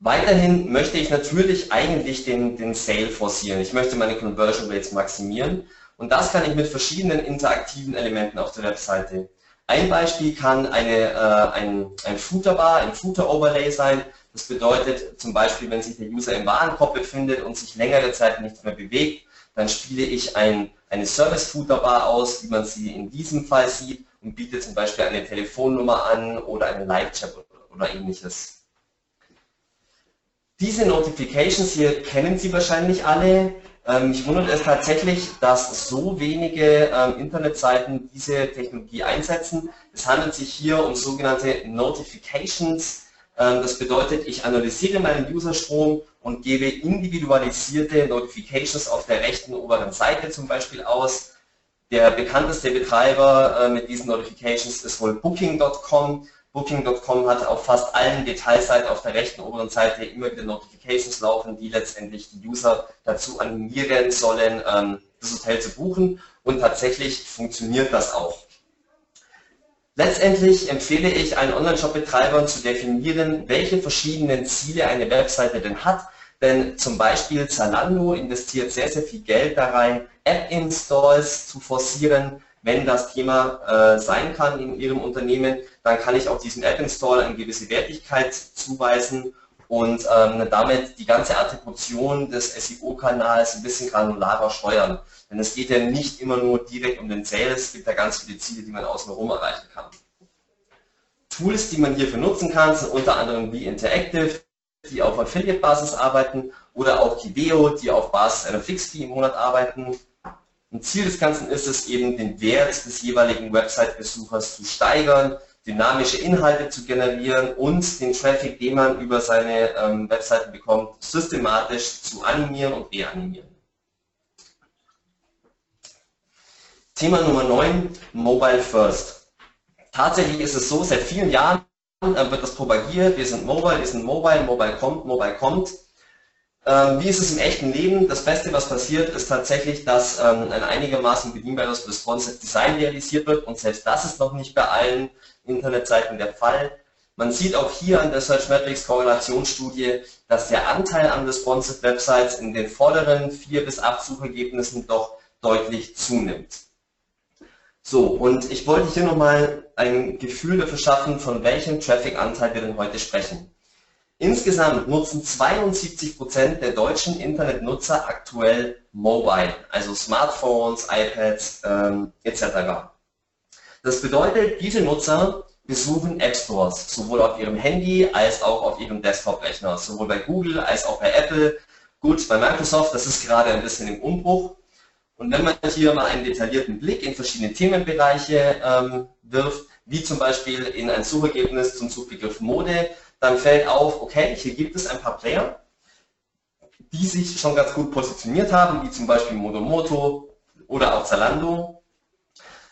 Weiterhin möchte ich natürlich eigentlich den, den Sale forcieren. Ich möchte meine Conversion Rates maximieren und das kann ich mit verschiedenen interaktiven Elementen auf der Webseite. Ein Beispiel kann eine, äh, ein, ein Footer-Bar, ein Footer-Overlay sein. Das bedeutet zum Beispiel, wenn sich der User im Warenkorb befindet und sich längere Zeit nicht mehr bewegt, dann spiele ich ein, eine Service-Footer-Bar aus, wie man sie in diesem Fall sieht und biete zum Beispiel eine Telefonnummer an oder einen Live-Chat oder ähnliches. Diese Notifications hier kennen Sie wahrscheinlich alle. Ähm, mich wundert es tatsächlich, dass so wenige ähm, Internetseiten diese Technologie einsetzen. Es handelt sich hier um sogenannte Notifications. Ähm, das bedeutet, ich analysiere meinen Userstrom und gebe individualisierte Notifications auf der rechten oberen Seite zum Beispiel aus. Der bekannteste Betreiber äh, mit diesen Notifications ist wohl Booking.com. Booking.com hat auf fast allen Detailseiten auf der rechten oberen Seite immer wieder Notifications laufen, die letztendlich die User dazu animieren sollen, ähm, das Hotel zu buchen. Und tatsächlich funktioniert das auch. Letztendlich empfehle ich allen Online-Shop-Betreibern zu definieren, welche verschiedenen Ziele eine Webseite denn hat. Denn zum Beispiel Zalando investiert sehr, sehr viel Geld da rein, App-Installs zu forcieren. Wenn das Thema äh, sein kann in Ihrem Unternehmen, dann kann ich auch diesem App-Install eine gewisse Wertigkeit zuweisen und ähm, damit die ganze Attribution des SEO-Kanals ein bisschen granularer steuern. Denn es geht ja nicht immer nur direkt um den Sales, es gibt ja ganz viele Ziele, die man außenrum erreichen kann. Tools, die man hierfür nutzen kann, sind unter anderem wie Interactive, die auf Affiliate-Basis arbeiten oder auch Kibeo, die auf Basis einer Fixed-Fee im Monat arbeiten. Ein Ziel des Ganzen ist es eben, den Wert des jeweiligen Website-Besuchers zu steigern, dynamische Inhalte zu generieren und den Traffic, den man über seine ähm, Webseiten bekommt, systematisch zu animieren und reanimieren. Thema Nummer 9, Mobile First. Tatsächlich ist es so, seit vielen Jahren äh, wird das propagiert, wir sind mobile, wir sind mobile, mobile kommt, mobile kommt. Ähm, wie ist es im echten Leben? Das Beste, was passiert, ist tatsächlich, dass ähm, ein einigermaßen bedienbares responsive Design realisiert wird und selbst das ist noch nicht bei allen Internetseiten der Fall. Man sieht auch hier an der Searchmetrics Korrelationsstudie, dass der Anteil an responsive Websites in den vorderen vier bis acht Suchergebnissen doch deutlich zunimmt. So, und ich wollte hier nochmal ein Gefühl dafür schaffen, von welchem Traffic-Anteil wir denn heute sprechen. Insgesamt nutzen 72% der deutschen Internetnutzer aktuell Mobile, also Smartphones, iPads ähm, etc. Das bedeutet, diese Nutzer besuchen App Stores, sowohl auf ihrem Handy als auch auf ihrem Desktop-Rechner, sowohl bei Google als auch bei Apple. Gut, bei Microsoft, das ist gerade ein bisschen im Umbruch. Und wenn man hier mal einen detaillierten Blick in verschiedene Themenbereiche ähm, wirft, wie zum Beispiel in ein Suchergebnis zum Suchbegriff Mode, dann fällt auf, okay, hier gibt es ein paar Player, die sich schon ganz gut positioniert haben, wie zum Beispiel Modomoto oder auch Zalando.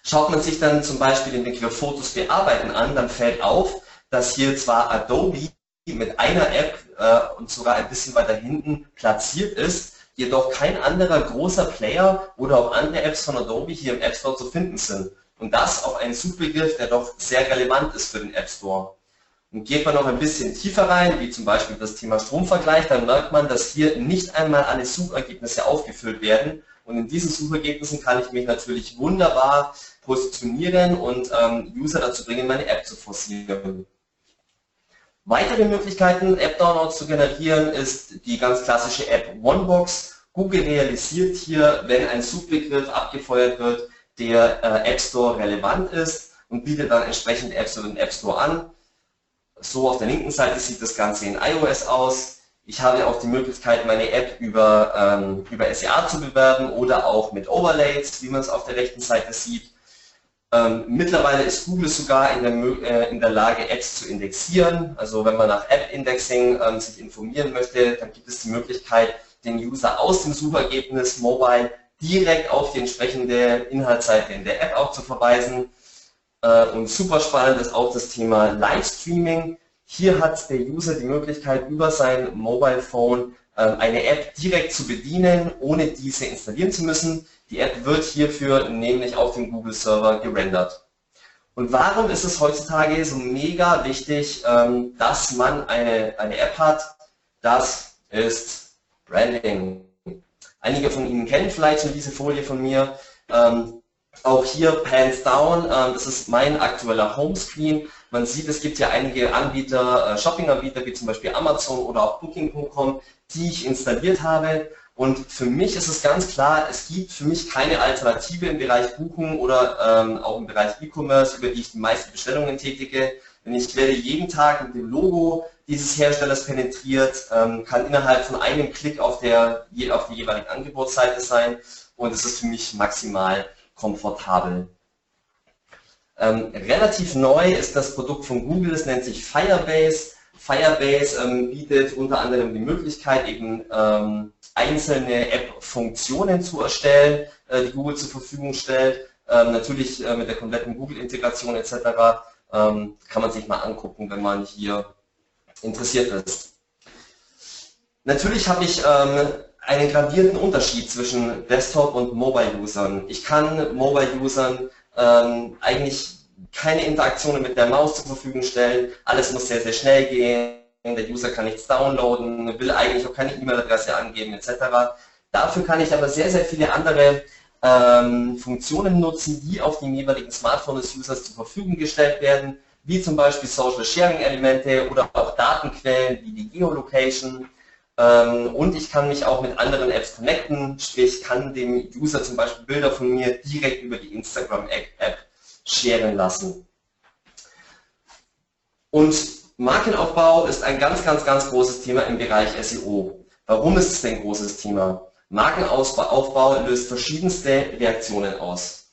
Schaut man sich dann zum Beispiel den Begriff Fotos bearbeiten an, dann fällt auf, dass hier zwar Adobe mit einer App äh, und sogar ein bisschen weiter hinten platziert ist, jedoch kein anderer großer Player oder auch andere Apps von Adobe hier im App Store zu finden sind. Und das auf einen Suchbegriff, der doch sehr relevant ist für den App Store. Und geht man noch ein bisschen tiefer rein, wie zum Beispiel das Thema Stromvergleich, dann merkt man, dass hier nicht einmal alle Suchergebnisse aufgefüllt werden. Und in diesen Suchergebnissen kann ich mich natürlich wunderbar positionieren und ähm, User dazu bringen, meine App zu forcieren. Weitere Möglichkeiten, App-Downloads zu generieren, ist die ganz klassische App OneBox. Google realisiert hier, wenn ein Suchbegriff abgefeuert wird, der äh, App Store relevant ist und bietet dann entsprechend Apps über den App Store an. So auf der linken Seite sieht das Ganze in iOS aus. Ich habe auch die Möglichkeit, meine App über, ähm, über SEA zu bewerben oder auch mit Overlays, wie man es auf der rechten Seite sieht. Ähm, mittlerweile ist Google sogar in der, äh, in der, Lage, Apps zu indexieren. Also wenn man nach App-Indexing ähm, sich informieren möchte, dann gibt es die Möglichkeit, den User aus dem Suchergebnis Mobile direkt auf die entsprechende Inhaltsseite in der App auch zu verweisen. Äh, und super spannend ist auch das Thema Livestreaming. Hier hat der User die Möglichkeit, über sein Mobile Phone eine App direkt zu bedienen, ohne diese installieren zu müssen. Die App wird hierfür nämlich auf dem Google Server gerendert. Und warum ist es heutzutage so mega wichtig, ähm, dass man eine, eine App hat? Das ist Branding. Einige von Ihnen kennen vielleicht schon diese Folie von mir. Ähm, auch hier Pants Down, das ist mein aktueller Homescreen. Man sieht, es gibt ja einige Anbieter, äh, Shopping-Anbieter wie zum Beispiel Amazon oder auch Booking.com, die ich installiert habe. Und für mich ist es ganz klar, es gibt für mich keine Alternative im Bereich Buchen oder ähm, auch im Bereich E-Commerce, über die ich die meisten Bestellungen tätige. Denn ich werde jeden Tag mit dem Logo dieses Herstellers penetriert, ähm, kann innerhalb von einem Klick auf, der, auf die jeweilige Angebotsseite sein und es ist für mich maximal komfortabel. Ähm, relativ neu ist das Produkt von Google, es nennt sich Firebase. Firebase ähm, bietet unter anderem die Möglichkeit, eben ähm, einzelne App-Funktionen zu erstellen, äh, die Google zur Verfügung stellt. Ähm, natürlich äh, mit der kompletten Google-Integration etc. Ähm, kann man sich mal angucken, wenn man hier interessiert ist. Natürlich habe ich ähm, einen gravierenden Unterschied zwischen Desktop- und Mobile-Usern. Ich kann Mobile-Usern ähm, eigentlich keine Interaktionen mit der Maus zur Verfügung stellen. Alles muss sehr, sehr schnell gehen. Der User kann nichts downloaden, will eigentlich auch keine E-Mail-Adresse angeben etc. Dafür kann ich aber sehr, sehr viele andere ähm, Funktionen nutzen, die auf dem jeweiligen Smartphone des Users zur Verfügung gestellt werden, wie zum Beispiel Social Sharing Elemente oder auch Datenquellen wie die Geolocation. Ähm, und ich kann mich auch mit anderen Apps connecten, sprich kann dem User zum Beispiel Bilder von mir direkt über die Instagram-App scheren lassen. Und Markenaufbau ist ein ganz, ganz, ganz großes Thema im Bereich SEO. Warum ist es denn ein großes Thema? Markenaufbau löst verschiedenste Reaktionen aus.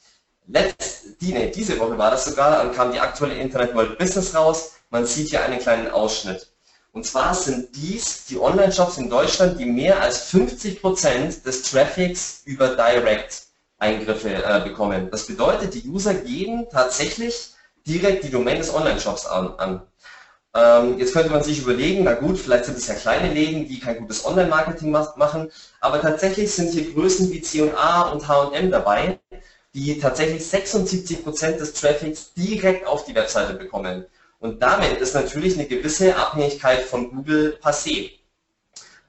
Letzt, die, diese Woche war das sogar, dann kam die aktuelle Internet World Business raus. Man sieht hier einen kleinen Ausschnitt. Und zwar sind dies die Online-Shops in Deutschland, die mehr als 50% des Traffics über Direct-Eingriffe äh, bekommen. Das bedeutet, die User geben tatsächlich direkt die Domain des Online-Shops an. an. Ähm, jetzt könnte man sich überlegen, na gut, vielleicht sind es ja kleine Läden, die kein gutes Online-Marketing machen, aber tatsächlich sind hier Größen wie C&A und H&M dabei, die tatsächlich 76% des Traffics direkt auf die Webseite bekommen. Und damit ist natürlich eine gewisse Abhängigkeit von Google passé.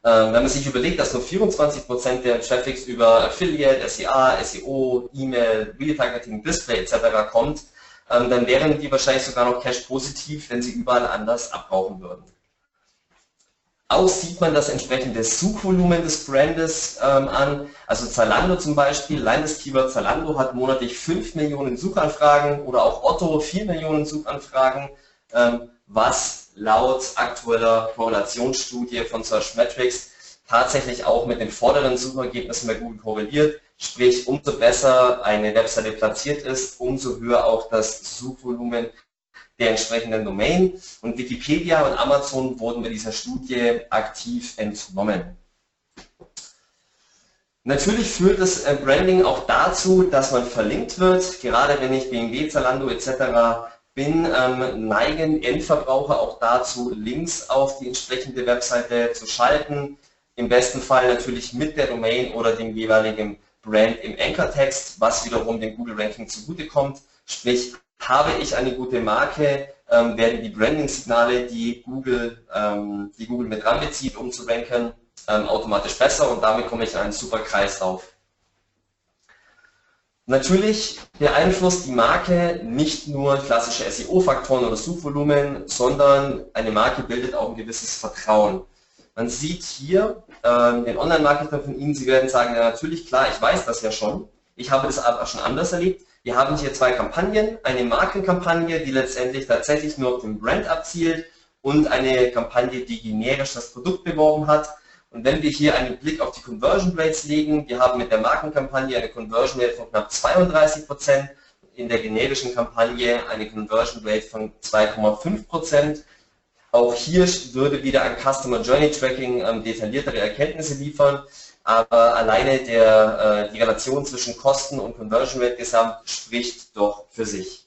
Ähm, wenn man sich überlegt, dass nur 24% der Traffics über Affiliate, SEA, SEO, E-Mail, Retargeting, Display etc. kommt, ähm, dann wären die wahrscheinlich sogar noch Cash positiv, wenn sie überall anders abrauchen würden. Auch sieht man das entsprechende Suchvolumen des Brandes ähm, an. Also Zalando zum Beispiel, allein das Keyword Zalando hat monatlich 5 Millionen Suchanfragen oder auch Otto 4 Millionen Suchanfragen. Was laut aktueller Korrelationsstudie von Searchmetrics tatsächlich auch mit den vorderen Suchergebnissen bei Google korreliert. Sprich, umso besser eine Webseite platziert ist, umso höher auch das Suchvolumen der entsprechenden Domain. Und Wikipedia und Amazon wurden bei dieser Studie aktiv entnommen. Natürlich führt das äh, Branding auch dazu, dass man verlinkt wird. Gerade wenn ich BMW, Zalando etc bin, ähm, neigen Endverbraucher auch dazu, Links auf die entsprechende Webseite zu schalten. Im besten Fall natürlich mit der Domain oder dem jeweiligen Brand im Anchor-Text, was wiederum dem Google-Ranking zugutekommt. Sprich, habe ich eine gute Marke, ähm, werden die Branding-Signale, die Google, ähm, die Google mit ranbezieht, um zu ranken, ähm, automatisch besser und damit komme ich in einen super Kreislauf. Natürlich beeinflusst die Marke nicht nur klassische SEO-Faktoren oder Suchvolumen, sondern eine Marke bildet auch ein gewisses Vertrauen. Man sieht hier äh, den Online-Marketer von Ihnen, Sie werden sagen, ja natürlich, klar, ich weiß das ja schon. Ich habe das aber schon anders erlebt. Wir haben hier zwei Kampagnen, eine Markenkampagne, die letztendlich tatsächlich nur auf den Brand abzielt und eine Kampagne, die generisch das Produkt beworben hat. Und wenn wir hier einen Blick auf die Conversion Rates legen, wir haben mit der Markenkampagne eine Conversion Rate von knapp 32 Prozent, in der generischen Kampagne eine Conversion Rate von 2,5 Prozent. Auch hier würde wieder ein Customer Journey Tracking ähm, detailliertere Erkenntnisse liefern, aber alleine der, äh, die Relation zwischen Kosten und Conversion Rate gesamt spricht doch für sich.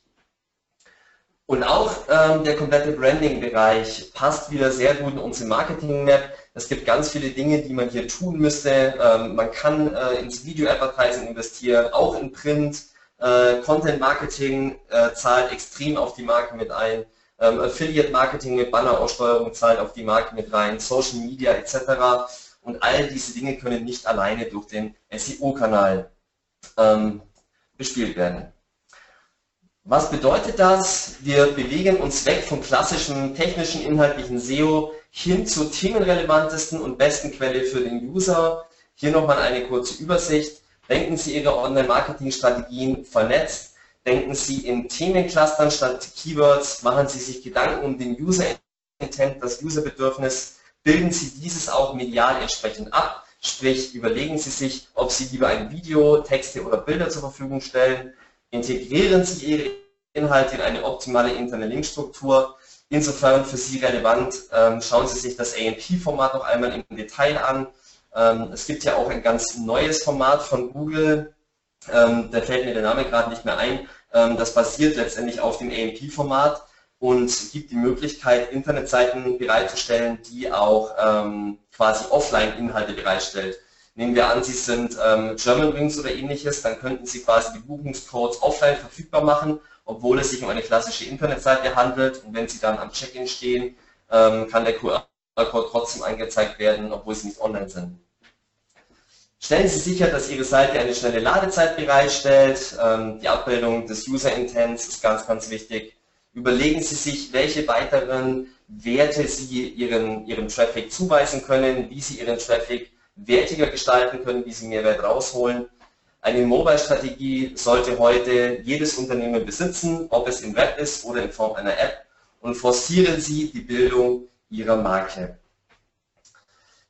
Und auch ähm, der komplette Branding-Bereich passt wieder sehr gut in unsere Marketing-Map. Es gibt ganz viele Dinge, die man hier tun müsste. Ähm, man kann äh, ins Video-Advertising investieren, auch in Print. Äh, Content-Marketing äh, zahlt extrem auf die Marke mit ein. Ähm, Affiliate-Marketing mit Banner-Aussteuerung zahlt auf die Marke mit rein. Social Media etc. Und all diese Dinge können nicht alleine durch den SEO-Kanal ähm, bespielt werden. Was bedeutet das? Wir bewegen uns weg vom klassischen technischen inhaltlichen SEO hin zur themenrelevantesten und besten Quelle für den User. Hier nochmal eine kurze Übersicht. Denken Sie Ihre Online-Marketing-Strategien vernetzt. Denken Sie in Themenclustern statt Keywords, machen Sie sich Gedanken um den User Intent, das Userbedürfnis, bilden Sie dieses auch medial entsprechend ab, sprich überlegen Sie sich, ob Sie lieber ein Video, Texte oder Bilder zur Verfügung stellen, integrieren Sie Ihre Inhalte in eine optimale interne Linkstruktur, insofern für Sie relevant, ähm, schauen Sie sich das AMP-Format noch einmal im Detail an, ähm, es gibt ja auch ein ganz neues Format von Google, ähm, da fällt mir der Name gerade nicht mehr ein, das basiert letztendlich auf dem AMP-Format und gibt die Möglichkeit, Internetseiten bereitzustellen, die auch quasi Offline-Inhalte bereitstellt. Nehmen wir an, Sie sind ähm, Germanwings oder ähnliches, dann könnten Sie quasi die Buchungscodes offline verfügbar machen, obwohl es sich um eine klassische Internetseite handelt. Und wenn Sie dann am Check-in stehen, ähm, kann der QR-Code trotzdem angezeigt werden, obwohl Sie nicht online sind. Stellen Sie sicher, dass Ihre Seite eine schnelle Ladezeit bereitstellt. Ähm, die Abbildung des User Intents ist ganz, ganz wichtig. Überlegen Sie sich, welche weiteren Werte Sie Ihren, Ihrem Traffic zuweisen können, wie Sie Ihren Traffic wertiger gestalten können, wie Sie Mehrwert rausholen. Eine Mobile-Strategie sollte heute jedes Unternehmen besitzen, ob es im Web ist oder in Form einer App und forcieren Sie die Bildung Ihrer Marke.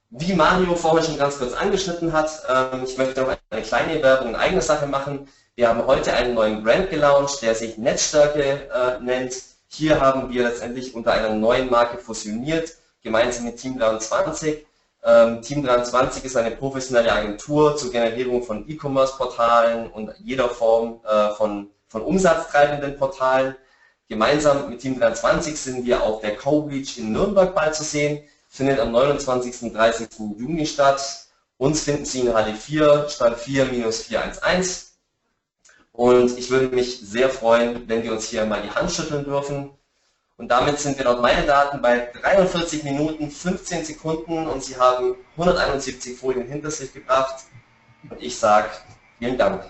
Wie Mario vorher schon ganz kurz angeschnitten hat, ähm, ich möchte noch eine kleine Werbung in eigener Sache machen. Wir haben heute einen neuen Brand gelauncht, der sich Netzstärke äh, nennt. Hier haben wir letztendlich unter einer neuen Marke fusioniert, gemeinsam mit Team 23. Ähm, Team 23 ist eine professionelle Agentur zur Generierung von E-Commerce-Portalen und jeder Form äh, von, von umsatztreibenden Portalen. Gemeinsam mit Team 23 sind wir auf der Co-Reach in Nürnberg bald zu sehen findet am 29. und 30. Juni statt. Uns finden Sie in Halle 4, Stand 4-411. Und ich würde mich sehr freuen, wenn wir uns hier mal die Hand schütteln dürfen. Und damit sind wir laut meinen Daten bei 43 Minuten 15 Sekunden und Sie haben 171 Folien hinter sich gebracht. Und ich sage vielen Dank.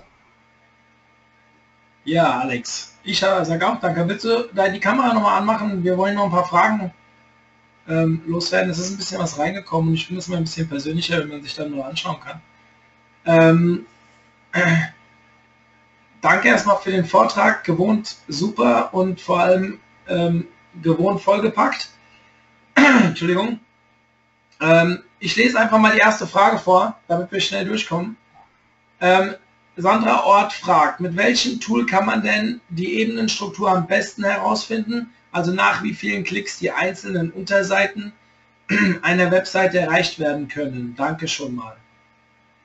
Ja, Alex, ich sage auch danke. Willst du die Kamera nochmal anmachen? Wir wollen noch ein paar Fragen ähm, loswerden. Es ist ein bisschen was reingekommen und ich finde es mal ein bisschen persönlicher, wenn man sich dann nur anschauen kann. Ähm, äh, danke erstmal für den Vortrag, gewohnt super und vor allem ähm, gewohnt vollgepackt. Entschuldigung. Ähm, ich lese einfach mal die erste Frage vor, damit wir schnell durchkommen. Ähm, Sandra Ort fragt, mit welchem Tool kann man denn die Ebenenstruktur am besten herausfinden? also nach wie vielen Klicks die einzelnen Unterseiten einer Webseite erreicht werden können. Danke schon mal.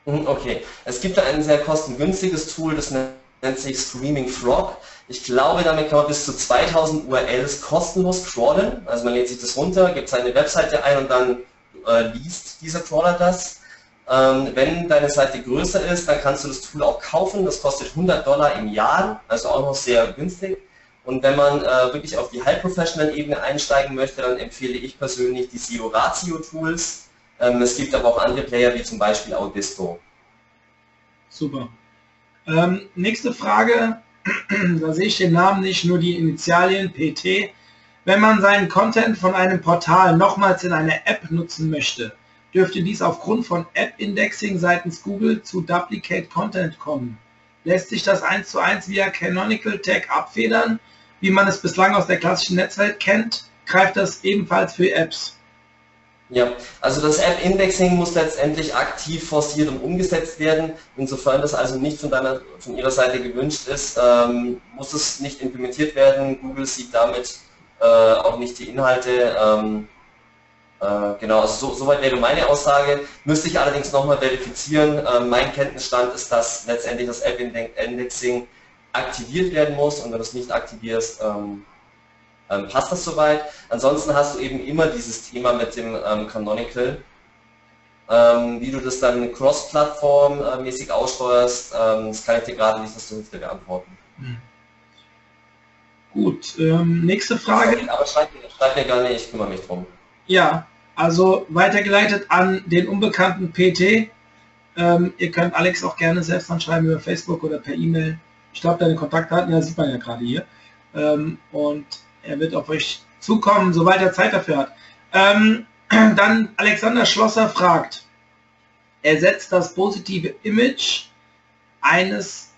Mhm, okay, es gibt da ein sehr kostengünstiges Tool, das nennt sich Streaming Frog. Ich glaube, damit kann man bis zu 2000 URLs kostenlos crawlen. Also man lädt sich das runter, gibt seine Webseite ein und dann äh, liest dieser Crawler das. Ähm, wenn deine Seite größer ist, dann kannst du das Tool auch kaufen. Das kostet 100 Dollar im Jahr, also auch noch sehr günstig. Und wenn man äh, wirklich auf die High Professional Ebene einsteigen möchte, dann empfehle ich persönlich die SEO Ratio Tools. Ähm, es gibt aber auch andere Player wie zum Beispiel Audisto. Super. Ähm, nächste Frage, da sehe ich den Namen nicht, nur die Initialien PT. Wenn man seinen Content von einem Portal nochmals in einer App nutzen möchte, dürfte dies aufgrund von App-Indexing seitens Google zu Duplicate Content kommen. Lässt sich das eins zu eins via Canonical Tag abfedern wie man es bislang aus der klassischen Netzwelt kennt, greift das ebenfalls für Apps. Ja, also das App-Indexing muss letztendlich aktiv forciert und umgesetzt werden. Insofern das also nicht von, deiner, von Ihrer Seite gewünscht ist, ähm, muss es nicht implementiert werden. Google sieht damit äh, auch nicht die Inhalte. Ähm, äh, genau, also so, soweit wäre meine Aussage. Müsste ich allerdings nochmal verifizieren. Äh, mein Kenntnisstand ist, dass letztendlich das App-Indexing aktiviert werden muss und wenn du es nicht aktivierst, ähm, ähm, passt das soweit. Ansonsten hast du eben immer dieses Thema mit dem ähm, Canonical, ähm, wie du das dann cross-Plattform-mäßig aussteuerst, ähm, das kann ich dir gerade nicht aus der Hüfte beantworten. Hm. Gut, ähm, nächste Frage. Aber schreib mir, schreib mir gerne, ich kümmere mich drum. Ja, also weitergeleitet an den unbekannten PT. ihr könnt Alex auch gerne selbst anschreiben über Facebook oder per E-Mail. Ich glaube, deine Kontaktdaten, ja, sieht man ja gerade hier. Ähm, und er wird auf euch zukommen, sobald er Zeit dafür hat. Ähm, dann Alexander Schlosser fragt, ersetzt das positive Image eines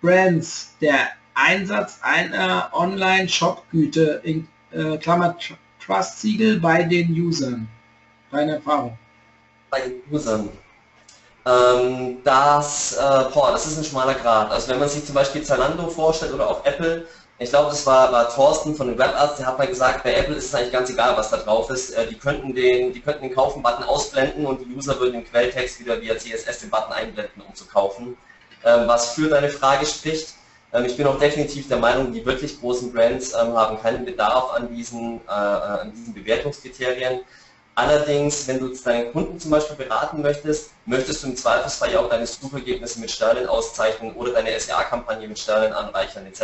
Brands der Einsatz einer Online-Shop-Güte in äh, Klammer Trust-Siegel bei den Usern? Deine Erfahrung? Bei den Usern. Ähm, das, äh, boah, das ist ein schmaler Grad. Also wenn man sich zum Beispiel Zalando vorstellt oder auch Apple, ich glaube, das war, war Thorsten von den Webarzt, der hat mal gesagt, bei Apple ist es eigentlich ganz egal, was da drauf ist. Äh, die könnten den, die könnten den Kaufen-Button ausblenden und die User würden den Quelltext wieder via CSS den Button einblenden, um zu kaufen. Ähm, was für deine Frage spricht. Ähm, ich bin auch definitiv der Meinung, die wirklich großen Brands ähm, haben keinen Bedarf an diesen, äh, äh an diesen Bewertungskriterien. Allerdings, wenn du deinen Kunden zum Beispiel beraten möchtest, möchtest du im Zweifelsfall ja auch deine Suchergebnisse mit Sternen auszeichnen oder deine SEA-Kampagne mit Sternen anreichern etc.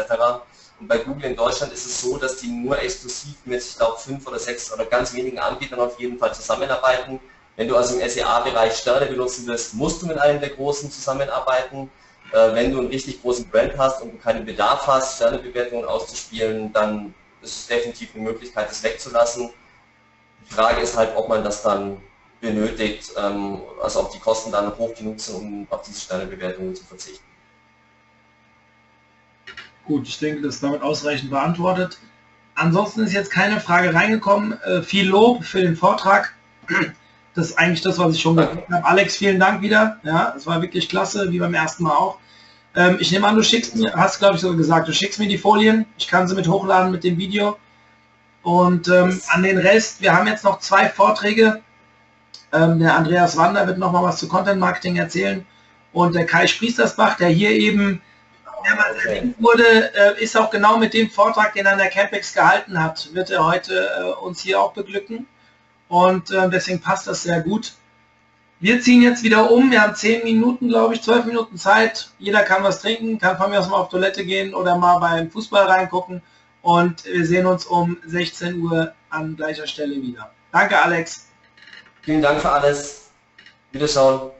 Und bei Google in Deutschland ist es so, dass die nur exklusiv mit, ich glaube, fünf oder sechs oder ganz wenigen Anbietern auf jeden Fall zusammenarbeiten. Wenn du also im SEA-Bereich Sterne benutzen willst, musst du mit einem der Großen zusammenarbeiten. Äh, wenn du einen richtig großen Brand hast und du keinen Bedarf hast, Sternebewertungen auszuspielen, dann ist es definitiv eine Möglichkeit, das wegzulassen. Die Frage ist halt, ob man das dann benötigt, ähm, also ob die Kosten dann hoch genug sind, um auf diese Sternebewertungen zu verzichten. Gut, ich denke, das ist damit ausreichend beantwortet. Ansonsten ist jetzt keine Frage reingekommen. Äh, viel Lob für den Vortrag. Das ist eigentlich das, was ich schon gesagt habe. Alex, vielen Dank wieder. Ja, es war wirklich klasse, wie beim ersten Mal auch. Ähm, ich nehme an, du schickst mir, hast glaube ich so gesagt, du schickst mir die Folien. Ich kann sie mit hochladen mit dem Video. Und ähm, an den Rest, wir haben jetzt noch zwei Vorträge. Ähm, der Andreas Wander wird noch mal was zu Content Marketing erzählen. Und der Kai Spriestersbach, der hier eben der mal okay. wurde, äh, ist auch genau mit dem Vortrag, den er an der Campex gehalten hat, wird er heute äh, uns hier auch beglücken. Und äh, deswegen passt das sehr gut. Wir ziehen jetzt wieder um. Wir haben zehn Minuten, glaube ich, zwölf Minuten Zeit. Jeder kann was trinken, kann von mir aus mal auf Toilette gehen oder mal beim Fußball reingucken und wir sehen uns um 16 Uhr an gleicher Stelle wieder. Danke, Alex. Vielen Dank für alles. Wiederschauen.